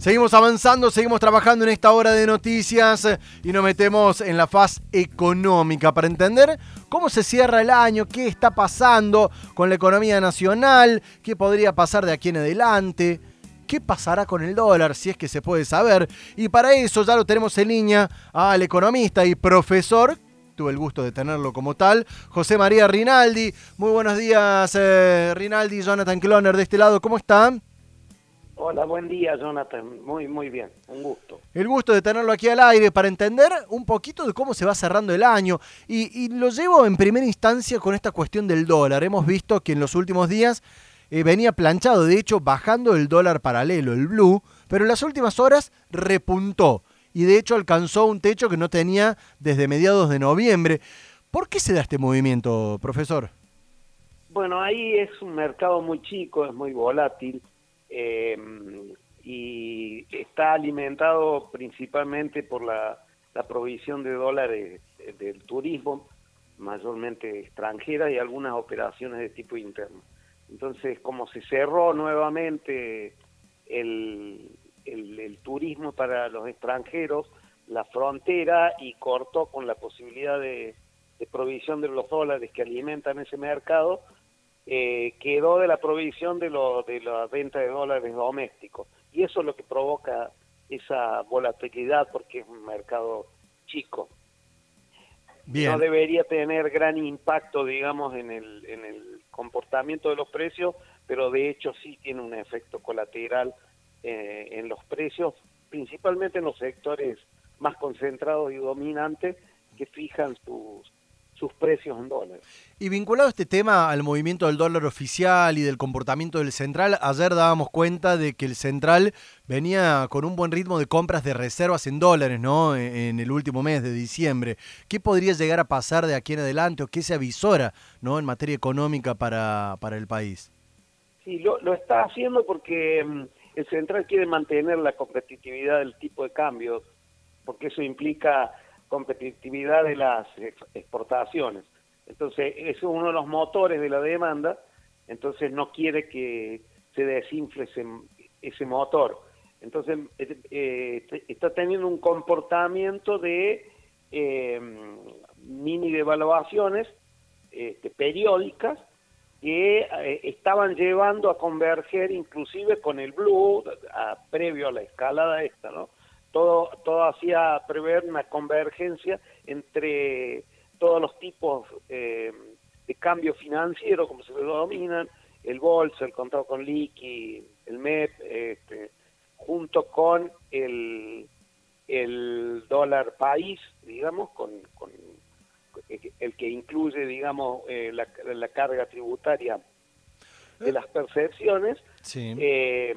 Seguimos avanzando, seguimos trabajando en esta hora de noticias y nos metemos en la faz económica para entender cómo se cierra el año, qué está pasando con la economía nacional, qué podría pasar de aquí en adelante, qué pasará con el dólar, si es que se puede saber. Y para eso ya lo tenemos en línea al economista y profesor tuve el gusto de tenerlo como tal. José María Rinaldi, muy buenos días eh, Rinaldi, Jonathan Cloner de este lado, ¿cómo están? Hola, buen día, Jonathan. Muy, muy bien. Un gusto. El gusto de tenerlo aquí al aire para entender un poquito de cómo se va cerrando el año. Y, lo llevo en primera instancia con esta cuestión del dólar. Hemos visto que en los últimos días eh, venía planchado, de hecho, bajando el dólar paralelo, el blue, pero en las últimas horas repuntó. Y de hecho alcanzó un techo que no tenía desde mediados de noviembre. ¿Por qué se da este movimiento, profesor? Bueno, ahí es un mercado muy chico, es muy volátil eh, y está alimentado principalmente por la, provisión de dólares del turismo, mayormente extranjera, y algunas operaciones de tipo interno. Entonces, como se cerró nuevamente el, turismo para los extranjeros, la frontera, y cortó con la posibilidad de provisión de los dólares que alimentan ese mercado, eh, quedó de la provisión de, lo, de la venta de dólares domésticos. Y eso es lo que provoca esa volatilidad porque es un mercado chico. No debería tener gran impacto, digamos, en el, en el comportamiento de los precios, pero de hecho sí tiene un efecto colateral eh, en los precios, principalmente en los sectores más concentrados y dominantes que fijan sus, sus precios en dólares. Y vinculado este tema al movimiento del dólar oficial y del comportamiento del central, ayer dábamos cuenta de que el central venía con un buen ritmo de compras de reservas en dólares, ¿no? E, en el último mes de diciembre. ¿Qué podría llegar a pasar de aquí en adelante o qué se avisora, ¿no? En materia económica para, para el país. Sí, lo, lo está haciendo porque mm, el central quiere mantener la competitividad del tipo de cambio, porque eso implica competitividad de las exportaciones. Entonces, eso es uno de los motores de la demanda, entonces no quiere que se desinfle ese, motor. Entonces, eh, está teniendo un comportamiento de eh, mini devaluaciones este, periódicas que eh, estaban llevando a converger inclusive con el blue previo a la escalada esta, ¿no? Todo, todo hacía prever una convergencia entre todos los tipos eh, de cambio financiero, como se lo dominan, el bolso, el contrato con liqui, el MEP, este, junto con el, el dólar país, digamos, con, con el que incluye, digamos, eh, la, la, carga tributaria de las percepciones. Sí. Eh,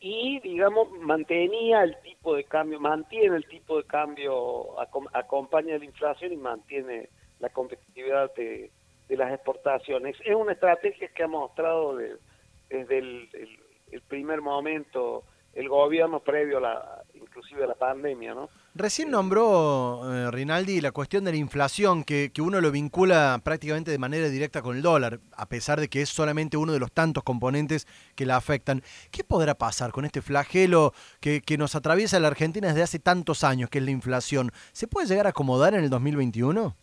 y digamos mantenía el tipo de cambio, mantiene el tipo de cambio, acompaña la inflación y mantiene la competitividad de, las exportaciones. Es una estrategia que ha mostrado desde el, el, primer momento el gobierno previo a la, inclusive a la pandemia, ¿no? Recién nombró eh, Rinaldi la cuestión de la inflación, que, uno lo vincula prácticamente de manera directa con el dólar, a pesar de que es solamente uno de los tantos componentes que la afectan. ¿Qué podrá pasar con este flagelo que, nos atraviesa la Argentina desde hace tantos años, que es la inflación? ¿Se puede llegar a acomodar en el 2021?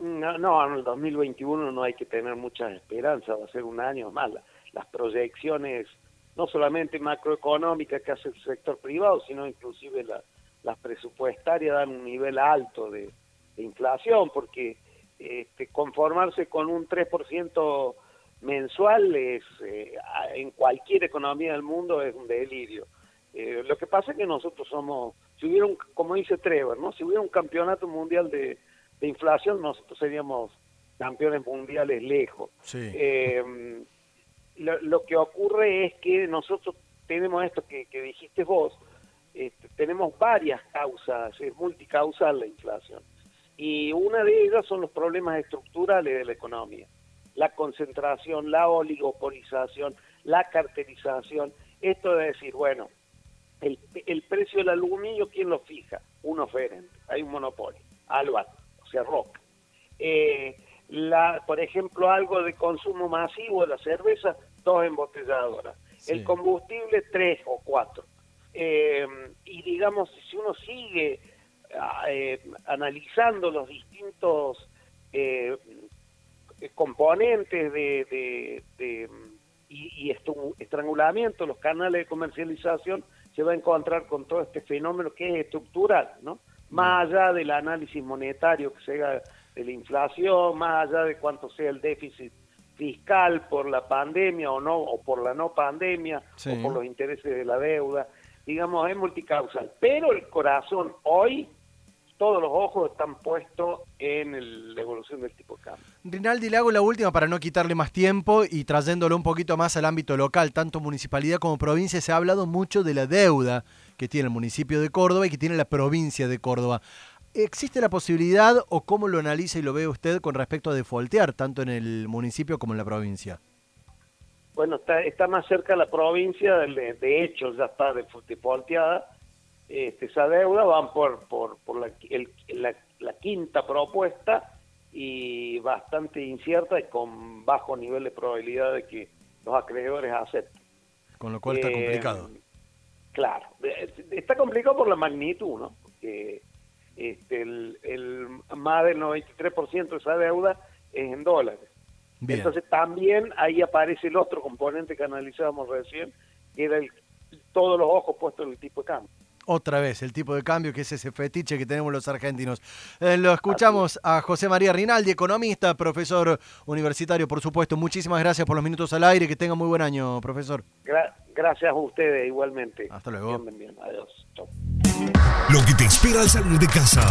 No, no, en el 2021 no hay que tener mucha esperanza, va a ser un año más. Las proyecciones, no solamente macroeconómicas que hace el sector privado, sino inclusive la las presupuestarias dan un nivel alto de, inflación, porque este, conformarse con un 3% mensual es, eh, en cualquier economía del mundo es un delirio. Eh, lo que pasa es que nosotros somos, si hubiera un, como dice Trevor, ¿no? si hubiera un campeonato mundial de, inflación, nosotros seríamos campeones mundiales lejos. Eh, lo, que ocurre es que nosotros tenemos esto que, que dijiste vos, este, tenemos varias causas, es multicausal la inflación. Y una de ellas son los problemas estructurales de la economía. La concentración, la oligopolización, la carterización. Esto de decir, bueno, el, el precio del aluminio, ¿quién lo fija? Un oferente, hay un monopolio, Albat, o sea, Roca. Eh, la, por ejemplo, algo de consumo masivo de la cerveza, dos embotelladoras. El combustible, tres o cuatro Eh, y digamos, si uno sigue eh, analizando los distintos eh, componentes de, y, estrangulamiento, los canales de comercialización, se va a encontrar con todo este fenómeno que es estructural, ¿no? Más allá del análisis monetario que se haga de la inflación, más allá de cuánto sea el déficit fiscal por la pandemia o no, o por la no pandemia, o por los intereses de la deuda, digamos, es multicausal. Pero el corazón hoy, todos los ojos están puestos en la evolución del tipo de cambio. Rinaldi, le hago la última para no quitarle más tiempo y trayéndolo un poquito más al ámbito local, tanto municipalidad como provincia, se ha hablado mucho de la deuda que tiene el municipio de Córdoba y que tiene la provincia de Córdoba. ¿Existe la posibilidad o cómo lo analiza y lo ve usted con respecto a defoltear tanto en el municipio como en la provincia? Bueno, está, está más cerca la provincia, de, de hecho ya está defolteada. Este, esa deuda van por, por, por la, la, quinta propuesta y bastante incierta y con bajo nivel de probabilidad de que los acreedores acepten. Con lo cual está eh, complicado. Claro, está complicado por la magnitud, ¿no? Porque este, el, el, más del 93% de esa deuda es en dólares. Entonces también ahí aparece el otro componente que analizábamos recién, que era el, todos los ojos puestos en el tipo de cambio. Otra vez, el tipo de cambio que es ese fetiche que tenemos los argentinos. Eh, lo escuchamos a José María Rinaldi, economista, profesor universitario, por supuesto. Muchísimas gracias por los minutos al aire. Que tenga muy buen año, profesor. gracias a ustedes, igualmente. Hasta luego. Bien, bien, adiós. Lo que te espera al salir de casa.